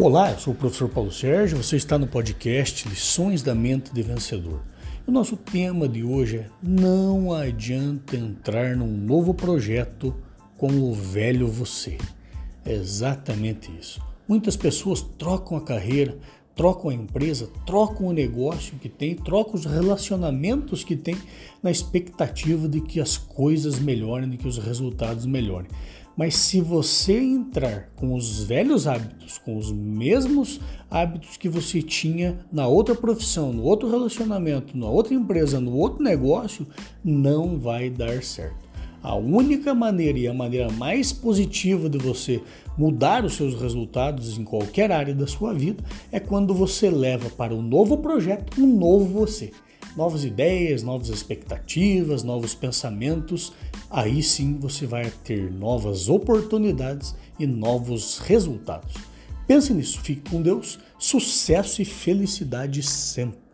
Olá, eu sou o professor Paulo Sérgio, você está no podcast Lições da Mente de Vencedor. O nosso tema de hoje é Não adianta entrar num novo projeto com o velho você. É exatamente isso. Muitas pessoas trocam a carreira, trocam a empresa, trocam o negócio que tem, trocam os relacionamentos que tem na expectativa de que as coisas melhorem, de que os resultados melhorem. Mas se você entrar com os velhos hábitos, com os mesmos hábitos que você tinha na outra profissão, no outro relacionamento, na outra empresa, no outro negócio, não vai dar certo. A única maneira e a maneira mais positiva de você mudar os seus resultados em qualquer área da sua vida é quando você leva para um novo projeto um novo você novas ideias, novas expectativas, novos pensamentos, aí sim você vai ter novas oportunidades e novos resultados. Pense nisso, fique com Deus, sucesso e felicidade sempre.